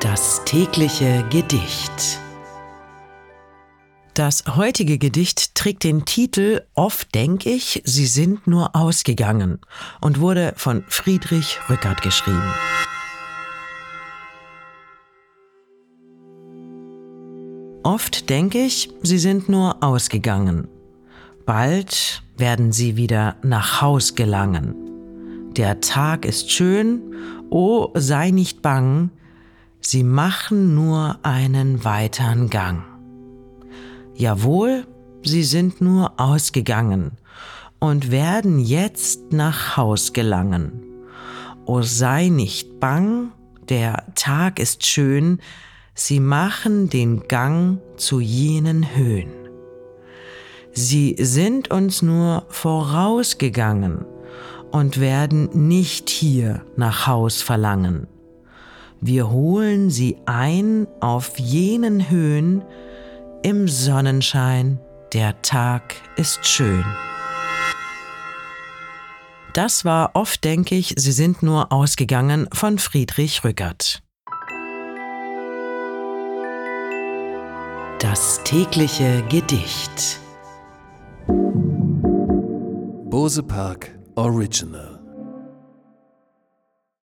Das tägliche Gedicht. Das heutige Gedicht trägt den Titel Oft denk ich, sie sind nur ausgegangen und wurde von Friedrich Rückert geschrieben. Oft denke ich, sie sind nur ausgegangen. Bald werden sie wieder nach Haus gelangen. Der Tag ist schön, o sei nicht bang, sie machen nur einen weitern Gang. Jawohl, sie sind nur ausgegangen und werden jetzt nach Haus gelangen. O sei nicht bang, der Tag ist schön, sie machen den Gang zu jenen Höhen. Sie sind uns nur vorausgegangen und werden nicht hier nach Haus verlangen. Wir holen sie ein auf jenen Höhen, im Sonnenschein, der Tag ist schön. Das war oft, denke ich, Sie sind nur ausgegangen von Friedrich Rückert. Das tägliche Gedicht. Bose Park Original